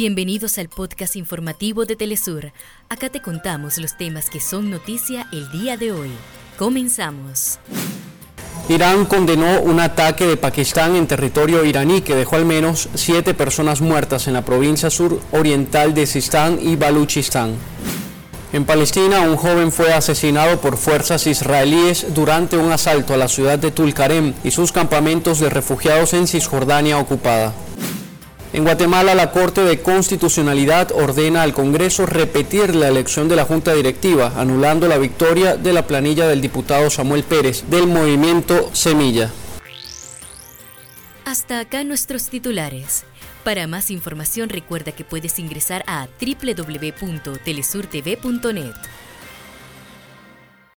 Bienvenidos al podcast informativo de Telesur. Acá te contamos los temas que son noticia el día de hoy. Comenzamos. Irán condenó un ataque de Pakistán en territorio iraní que dejó al menos siete personas muertas en la provincia suroriental de Sistán y Baluchistán. En Palestina, un joven fue asesinado por fuerzas israelíes durante un asalto a la ciudad de Tulkarem y sus campamentos de refugiados en Cisjordania ocupada. En Guatemala, la Corte de Constitucionalidad ordena al Congreso repetir la elección de la Junta Directiva, anulando la victoria de la planilla del diputado Samuel Pérez del movimiento Semilla. Hasta acá nuestros titulares. Para más información recuerda que puedes ingresar a www.telesurtv.net.